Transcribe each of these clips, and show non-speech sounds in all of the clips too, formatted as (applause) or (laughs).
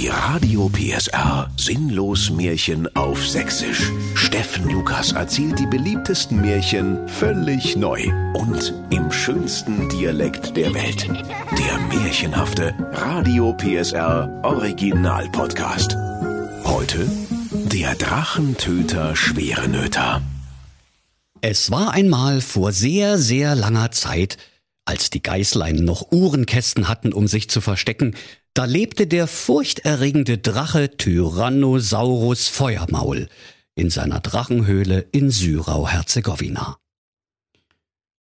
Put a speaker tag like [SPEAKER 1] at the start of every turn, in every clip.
[SPEAKER 1] Die Radio PSR Sinnlos Märchen auf Sächsisch. Steffen Lukas erzählt die beliebtesten Märchen völlig neu und im schönsten Dialekt der Welt. Der märchenhafte Radio PSR Original Podcast. Heute der Drachentöter Schwerenöter.
[SPEAKER 2] Es war einmal vor sehr, sehr langer Zeit, als die Geißlein noch Uhrenkästen hatten, um sich zu verstecken, da lebte der furchterregende Drache Tyrannosaurus Feuermaul in seiner Drachenhöhle in Syrau-Herzegowina.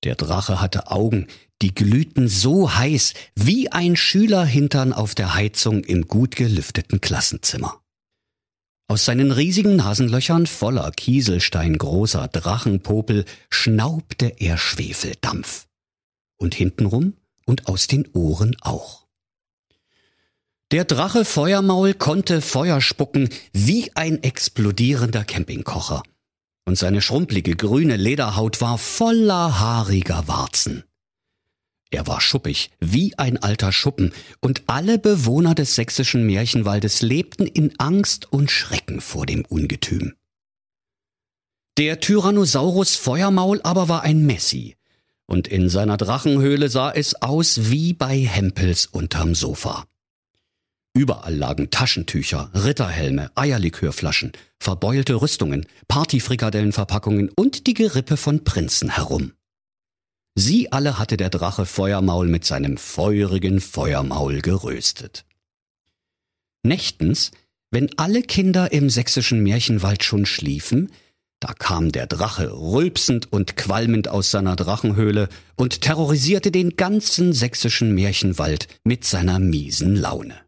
[SPEAKER 2] Der Drache hatte Augen, die glühten so heiß wie ein Schülerhintern auf der Heizung im gut gelüfteten Klassenzimmer. Aus seinen riesigen Nasenlöchern voller Kieselstein großer Drachenpopel schnaubte er Schwefeldampf. Und hintenrum und aus den Ohren auch. Der Drache Feuermaul konnte Feuer spucken wie ein explodierender Campingkocher. Und seine schrumpelige grüne Lederhaut war voller haariger Warzen. Er war schuppig wie ein alter Schuppen, und alle Bewohner des sächsischen Märchenwaldes lebten in Angst und Schrecken vor dem Ungetüm. Der Tyrannosaurus Feuermaul aber war ein Messi, und in seiner Drachenhöhle sah es aus wie bei Hempels unterm Sofa. Überall lagen Taschentücher, Ritterhelme, Eierlikörflaschen, verbeulte Rüstungen, Partyfrikadellenverpackungen und die Gerippe von Prinzen herum. Sie alle hatte der Drache Feuermaul mit seinem feurigen Feuermaul geröstet. Nächtens, wenn alle Kinder im sächsischen Märchenwald schon schliefen, da kam der Drache rülpsend und qualmend aus seiner Drachenhöhle und terrorisierte den ganzen sächsischen Märchenwald mit seiner miesen Laune.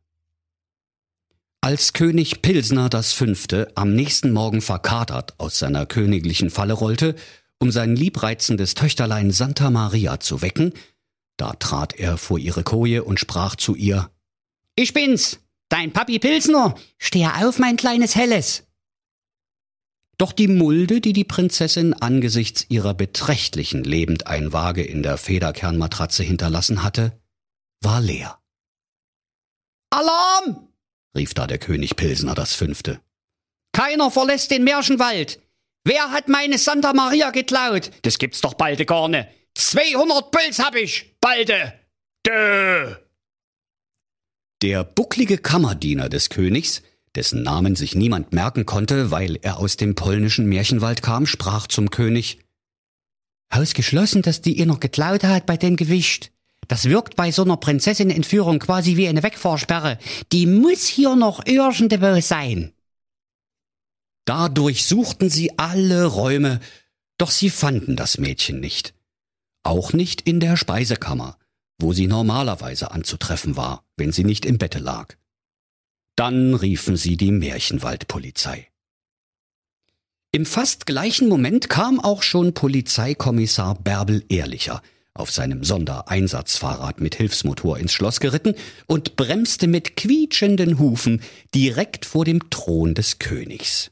[SPEAKER 2] Als König Pilsner das Fünfte am nächsten Morgen verkatert aus seiner königlichen Falle rollte, um sein liebreizendes Töchterlein Santa Maria zu wecken, da trat er vor ihre Koje und sprach zu ihr Ich bin's, dein Papi Pilsner, steh auf, mein kleines Helles. Doch die Mulde, die die Prinzessin angesichts ihrer beträchtlichen Lebendeinwaage in der Federkernmatratze hinterlassen hatte, war leer. Alarm! Rief da der König Pilsner das Fünfte. Keiner verlässt den Märchenwald. Wer hat meine Santa Maria geklaut? Das gibt's doch balde gar ne. 200 Puls hab ich, balde. Dö. Der bucklige Kammerdiener des Königs, dessen Namen sich niemand merken konnte, weil er aus dem polnischen Märchenwald kam, sprach zum König. Ausgeschlossen, dass die ihr noch geklaut hat bei dem Gewicht. Das wirkt bei so einer Prinzessin-Entführung quasi wie eine Wegfahrsperre. Die muss hier noch irgendwo sein. Da durchsuchten sie alle Räume, doch sie fanden das Mädchen nicht. Auch nicht in der Speisekammer, wo sie normalerweise anzutreffen war, wenn sie nicht im Bette lag. Dann riefen sie die Märchenwaldpolizei. Im fast gleichen Moment kam auch schon Polizeikommissar Bärbel Ehrlicher, auf seinem Sondereinsatzfahrrad mit Hilfsmotor ins Schloss geritten und bremste mit quietschenden Hufen direkt vor dem Thron des Königs.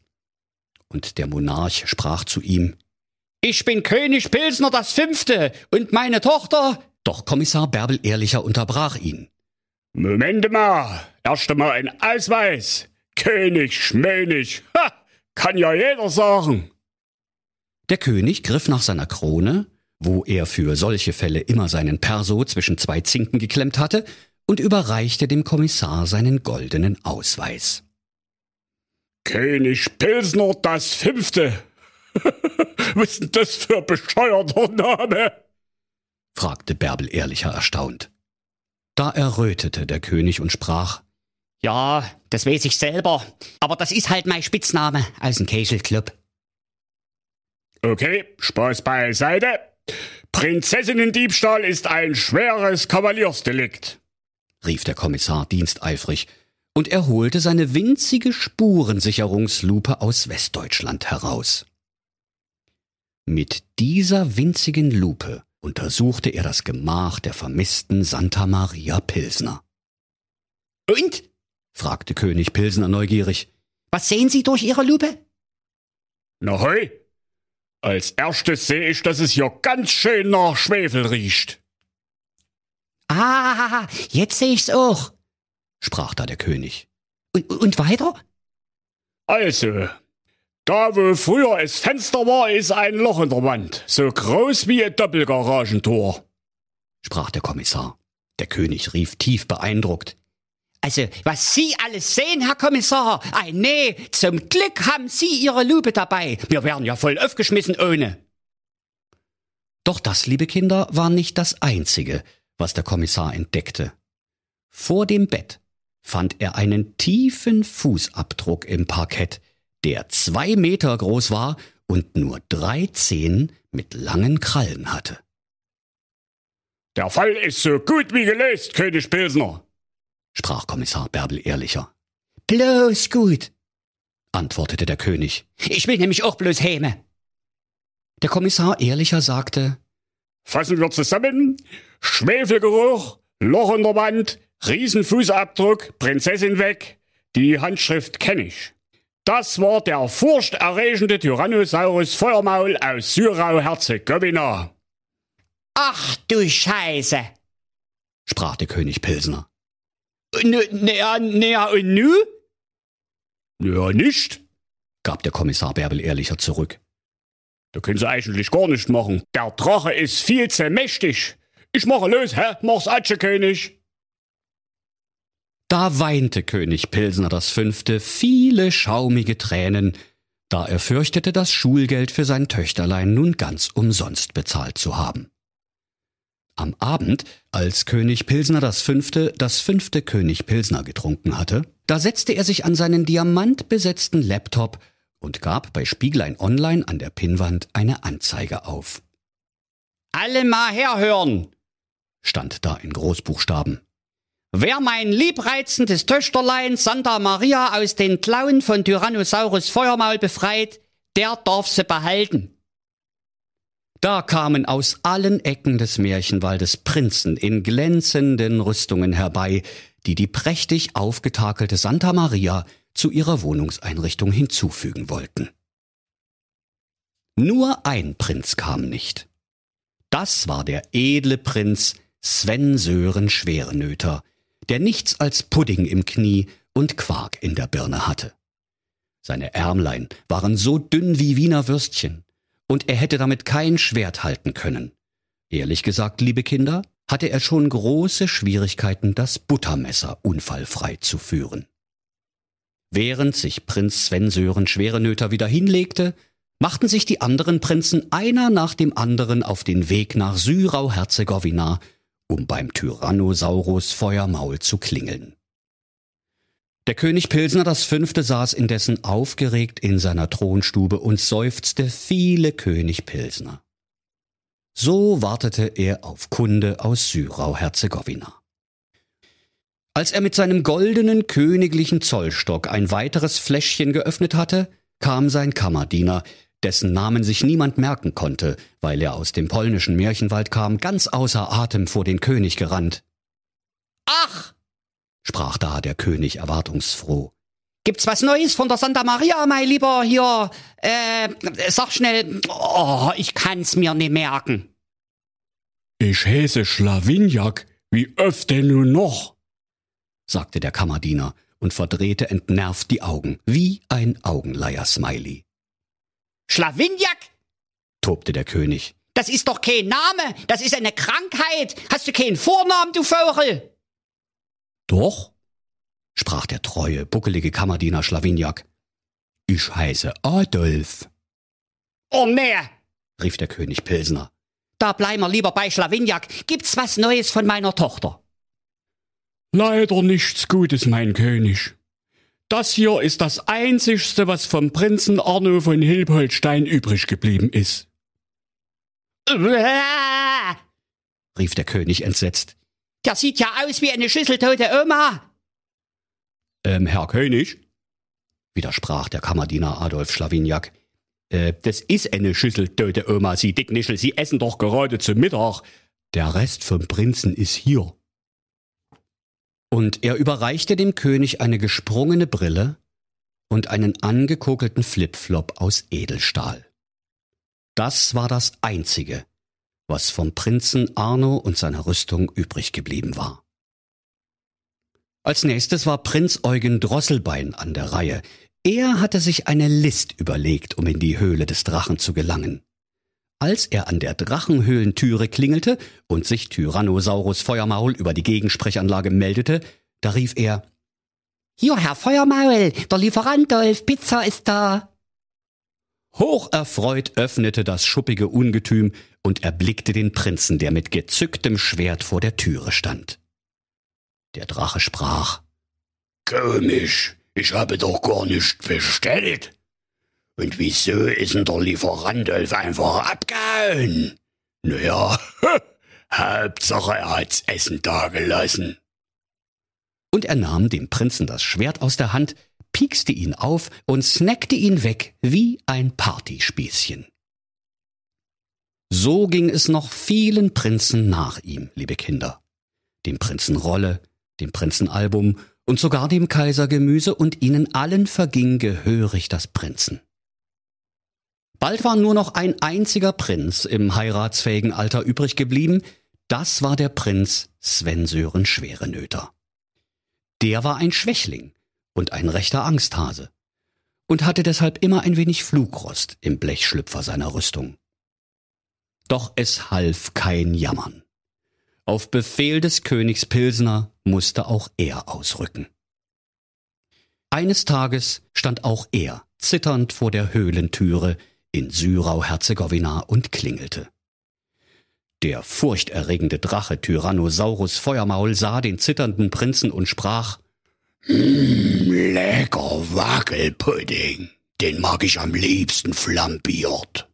[SPEAKER 2] Und der Monarch sprach zu ihm Ich bin König Pilsner das Fünfte und meine Tochter. Doch Kommissar Bärbel Ehrlicher unterbrach ihn.
[SPEAKER 3] Moment mal, erst einmal ein Ausweis. König, Schmönig, ha, kann ja jeder sagen.
[SPEAKER 2] Der König griff nach seiner Krone, wo er für solche Fälle immer seinen Perso zwischen zwei Zinken geklemmt hatte, und überreichte dem Kommissar seinen goldenen Ausweis.
[SPEAKER 3] König Pilsner das Fünfte. (laughs) Was ist denn das für ein bescheuerter Name?
[SPEAKER 2] fragte Bärbel ehrlicher erstaunt. Da errötete der König und sprach, Ja, das weiß ich selber, aber das ist halt mein Spitzname aus dem Käselclub.
[SPEAKER 3] Okay, Spaß beiseite. Prinzessinnendiebstahl ist ein schweres Kavaliersdelikt,
[SPEAKER 2] rief der Kommissar diensteifrig, und er holte seine winzige Spurensicherungslupe aus Westdeutschland heraus. Mit dieser winzigen Lupe untersuchte er das Gemach der vermissten Santa Maria Pilsner. Und? fragte König Pilsner neugierig. Was sehen Sie durch Ihre Lupe?
[SPEAKER 3] Na hoi, als erstes sehe ich, dass es hier ganz schön nach Schwefel riecht.
[SPEAKER 2] Ah, jetzt sehe ich's auch, sprach da der König. Und, und weiter?
[SPEAKER 3] Also, da wo früher es Fenster war, ist ein Loch in der Wand, so groß wie ein Doppelgaragentor,
[SPEAKER 2] sprach der Kommissar. Der König rief tief beeindruckt. Also, was Sie alles sehen, Herr Kommissar? Ei, nee, zum Glück haben Sie Ihre Lupe dabei. Wir wären ja voll aufgeschmissen ohne. Doch das, liebe Kinder, war nicht das Einzige, was der Kommissar entdeckte. Vor dem Bett fand er einen tiefen Fußabdruck im Parkett, der zwei Meter groß war und nur drei Zehen mit langen Krallen hatte.
[SPEAKER 3] Der Fall ist so gut wie gelöst, König Pilsner,
[SPEAKER 2] sprach Kommissar Bärbel ehrlicher. Bloß gut, antwortete der König. Ich will nämlich auch bloß häme. Der Kommissar ehrlicher sagte,
[SPEAKER 3] Fassen wir zusammen. Schwefelgeruch, Loch in der Wand, Riesenfußabdruck, Prinzessin weg. Die Handschrift kenne ich. Das war der furchterregende Tyrannosaurus Feuermaul aus Syrau-Herzegowina.
[SPEAKER 2] Ach du Scheiße, sprach der König Pilsner. Naja, naja, und nu?
[SPEAKER 3] Ja, nicht,
[SPEAKER 2] gab der Kommissar Bärbel ehrlicher zurück.
[SPEAKER 3] Da können Sie eigentlich gar nicht machen. Der Drache ist viel zu mächtig. Ich mache los, hä? Mach's Atsche, König.
[SPEAKER 2] Da weinte König Pilsner das Fünfte viele schaumige Tränen, da er fürchtete, das Schulgeld für sein Töchterlein nun ganz umsonst bezahlt zu haben. Am Abend, als König Pilsner das Fünfte das fünfte König Pilsner getrunken hatte, da setzte er sich an seinen diamantbesetzten Laptop und gab bei Spieglein Online an der Pinnwand eine Anzeige auf. Alle mal herhören, stand da in Großbuchstaben. Wer mein liebreizendes Töchterlein Santa Maria aus den Klauen von Tyrannosaurus Feuermaul befreit, der darf sie behalten. Da kamen aus allen Ecken des Märchenwaldes Prinzen in glänzenden Rüstungen herbei, die die prächtig aufgetakelte Santa Maria zu ihrer Wohnungseinrichtung hinzufügen wollten. Nur ein Prinz kam nicht. Das war der edle Prinz Sven Sören Schwerenöter, der nichts als Pudding im Knie und Quark in der Birne hatte. Seine Ärmlein waren so dünn wie Wiener Würstchen, und er hätte damit kein Schwert halten können. Ehrlich gesagt, liebe Kinder, hatte er schon große Schwierigkeiten, das Buttermesser unfallfrei zu führen. Während sich Prinz Sven Sören Schwerenöter wieder hinlegte, machten sich die anderen Prinzen einer nach dem anderen auf den Weg nach Syrau-Herzegowina, um beim Tyrannosaurus Feuermaul zu klingeln. Der König Pilsner das Fünfte saß indessen aufgeregt in seiner Thronstube und seufzte viele König Pilsner. So wartete er auf Kunde aus Syrau-Herzegowina. Als er mit seinem goldenen königlichen Zollstock ein weiteres Fläschchen geöffnet hatte, kam sein Kammerdiener, dessen Namen sich niemand merken konnte, weil er aus dem polnischen Märchenwald kam, ganz außer Atem vor den König gerannt. Ach, sprach da der König erwartungsfroh. Gibt's was Neues von der Santa Maria, mein Lieber, hier? Äh, sag schnell, oh, ich kann's mir nicht merken.
[SPEAKER 3] Ich heiße Schlawinjak, wie öfter nun noch?
[SPEAKER 2] sagte der Kammerdiener und verdrehte entnervt die Augen, wie ein Augenleier-Smiley. Schlawinjak? tobte der König. Das ist doch kein Name, das ist eine Krankheit. Hast du keinen Vornamen, du Vogel? Doch, sprach der treue, buckelige Kammerdiener Schlawinjak. Ich heiße Adolf. Oh nee, rief der König Pilsner. Da bleiben wir lieber bei Schlawinjak. Gibt's was Neues von meiner Tochter?
[SPEAKER 3] Leider nichts Gutes, mein König. Das hier ist das einzigste, was vom Prinzen Arno von Hilpoltstein übrig geblieben ist.
[SPEAKER 2] rief der König entsetzt. Der sieht ja aus wie eine schüsseltote Oma. Ähm, Herr König, widersprach der Kammerdiener Adolf Schlawinjak. Äh, das ist eine schüsseltote Oma, Sie Dicknischel, Sie essen doch gerade zu Mittag. Der Rest vom Prinzen ist hier. Und er überreichte dem König eine gesprungene Brille und einen angekokelten Flipflop aus Edelstahl. Das war das Einzige, was vom Prinzen Arno und seiner Rüstung übrig geblieben war. Als nächstes war Prinz Eugen Drosselbein an der Reihe. Er hatte sich eine List überlegt, um in die Höhle des Drachen zu gelangen. Als er an der Drachenhöhlentüre klingelte und sich Tyrannosaurus Feuermaul über die Gegensprechanlage meldete, da rief er Hier, Herr Feuermaul, der Lieferant Dolf Pizza ist da. Hocherfreut öffnete das schuppige Ungetüm und erblickte den Prinzen, der mit gezücktem Schwert vor der Türe stand. Der Drache sprach
[SPEAKER 3] Komisch, ich habe doch gar nicht bestellt. Und wieso ist denn der Lieferant einfach abgehauen? Naja, (laughs) Hauptsache er hat's Essen dagelassen.
[SPEAKER 2] Und er nahm dem Prinzen das Schwert aus der Hand, piekste ihn auf und snackte ihn weg wie ein Partyspießchen. So ging es noch vielen Prinzen nach ihm, liebe Kinder. Dem Prinzen Rolle, dem Prinzen Album und sogar dem Kaiser Gemüse und ihnen allen verging gehörig das Prinzen. Bald war nur noch ein einziger Prinz im heiratsfähigen Alter übrig geblieben, das war der Prinz Sven Sören Schwerenöter. Der war ein Schwächling und ein rechter Angsthase und hatte deshalb immer ein wenig Flugrost im Blechschlüpfer seiner Rüstung. Doch es half kein Jammern. Auf Befehl des Königs Pilsner musste auch er ausrücken. Eines Tages stand auch er zitternd vor der Höhlentüre in Syrau-Herzegowina und klingelte. Der furchterregende Drache Tyrannosaurus Feuermaul sah den zitternden Prinzen und sprach
[SPEAKER 3] mm, Lecker Wackelpudding, den mag ich am liebsten flambiert.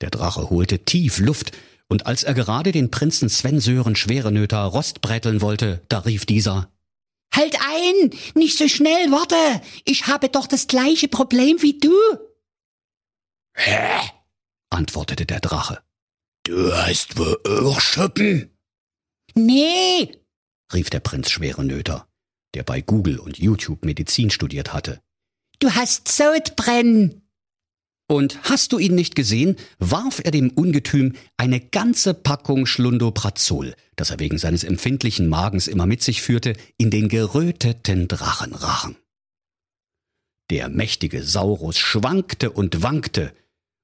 [SPEAKER 2] Der Drache holte tief Luft, und als er gerade den Prinzen Sven Sören Schwerenöter rostbretteln wollte, da rief dieser
[SPEAKER 4] Halt ein! Nicht so schnell, warte! Ich habe doch das gleiche Problem wie du!
[SPEAKER 3] Hä?
[SPEAKER 2] antwortete der Drache.
[SPEAKER 3] Du hast wohl auch Schuppen?
[SPEAKER 4] Nee,
[SPEAKER 2] rief der Prinz Schwerenöter, der bei Google und YouTube Medizin studiert hatte.
[SPEAKER 4] Du hast Sodbrennen.
[SPEAKER 2] Und hast du ihn nicht gesehen, warf er dem Ungetüm eine ganze Packung Schlundoprazol, das er wegen seines empfindlichen Magens immer mit sich führte, in den geröteten Drachenrachen. Der mächtige Saurus schwankte und wankte,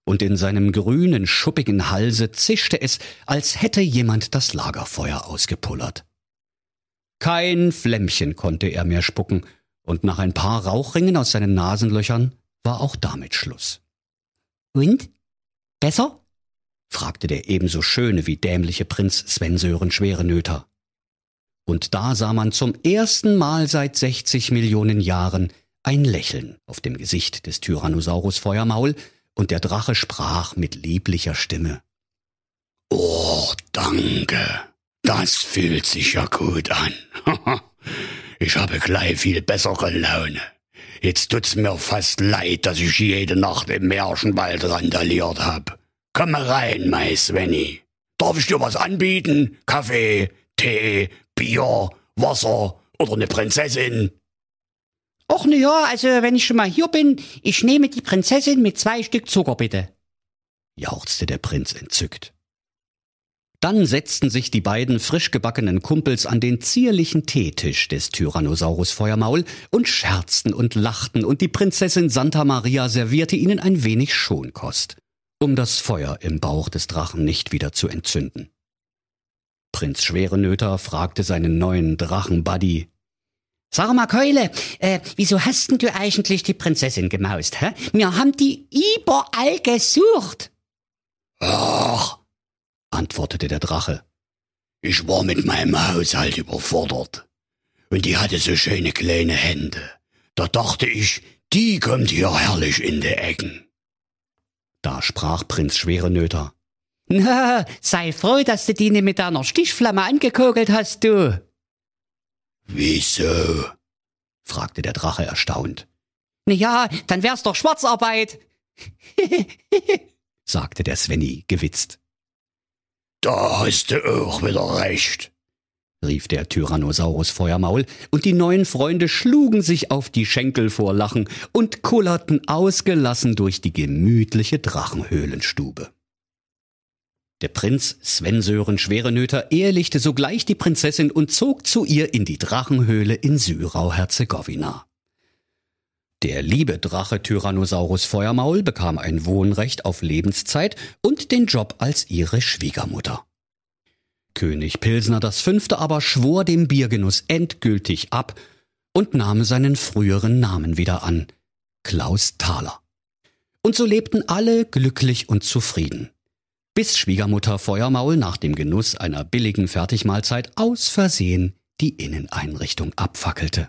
[SPEAKER 2] und in seinem grünen, schuppigen Halse zischte es, als hätte jemand das Lagerfeuer ausgepullert. Kein Flämmchen konnte er mehr spucken, und nach ein paar Rauchringen aus seinen Nasenlöchern war auch damit Schluss.
[SPEAKER 4] Und? Besser?
[SPEAKER 2] fragte der ebenso schöne wie dämliche Prinz Sven Sören Schwerenöter. Und da sah man zum ersten Mal seit 60 Millionen Jahren ein Lächeln auf dem Gesicht des Tyrannosaurus Feuermaul, und der Drache sprach mit lieblicher Stimme.
[SPEAKER 3] Oh, danke. Das fühlt sich ja gut an. Ich habe gleich viel bessere Laune. Jetzt tut's mir fast leid, dass ich jede Nacht im Märchenwald randaliert hab. Komm rein, mein Svenny. Darf ich dir was anbieten? Kaffee, Tee, Bier, Wasser oder eine Prinzessin?
[SPEAKER 4] Och ne ja, also wenn ich schon mal hier bin, ich nehme die Prinzessin mit zwei Stück Zucker bitte.
[SPEAKER 2] jauchzte der Prinz entzückt. Dann setzten sich die beiden frisch gebackenen Kumpels an den zierlichen Teetisch des Tyrannosaurus Feuermaul und scherzten und lachten, und die Prinzessin Santa Maria servierte ihnen ein wenig Schonkost, um das Feuer im Bauch des Drachen nicht wieder zu entzünden. Prinz Schwerenöter fragte seinen neuen Drachenbuddy,
[SPEAKER 4] Sag mal, Keule, äh, wieso hast denn du eigentlich die Prinzessin gemaust, hä? Wir haben die überall gesucht.
[SPEAKER 3] Ach,
[SPEAKER 2] antwortete der Drache.
[SPEAKER 3] Ich war mit meinem Haushalt überfordert. Und die hatte so schöne kleine Hände. Da dachte ich, die kommt hier herrlich in die Ecken.
[SPEAKER 2] Da sprach Prinz Schwerenöter. (laughs)
[SPEAKER 4] Na, sei froh, dass du die nicht mit deiner Stichflamme angekogelt hast, du.
[SPEAKER 3] Wieso?
[SPEAKER 2] fragte der Drache erstaunt.
[SPEAKER 4] Na ja, dann wär's doch Schwarzarbeit. (laughs)
[SPEAKER 2] sagte der Svenny gewitzt.
[SPEAKER 3] Da hast du auch wieder recht,
[SPEAKER 2] rief der Tyrannosaurus Feuermaul, und die neuen Freunde schlugen sich auf die Schenkel vor Lachen und kullerten ausgelassen durch die gemütliche Drachenhöhlenstube. Der Prinz Sven Sören Schwerenöter ehelichte sogleich die Prinzessin und zog zu ihr in die Drachenhöhle in Syrau-Herzegowina. Der liebe Drache Tyrannosaurus Feuermaul bekam ein Wohnrecht auf Lebenszeit und den Job als ihre Schwiegermutter. König Pilsner V. aber schwor dem Biergenuss endgültig ab und nahm seinen früheren Namen wieder an, Klaus Thaler. Und so lebten alle glücklich und zufrieden bis Schwiegermutter Feuermaul nach dem Genuss einer billigen Fertigmahlzeit aus Versehen die Inneneinrichtung abfackelte.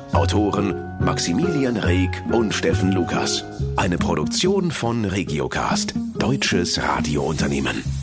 [SPEAKER 1] Autoren Maximilian Reg und Steffen Lukas. Eine Produktion von Regiocast, deutsches Radiounternehmen.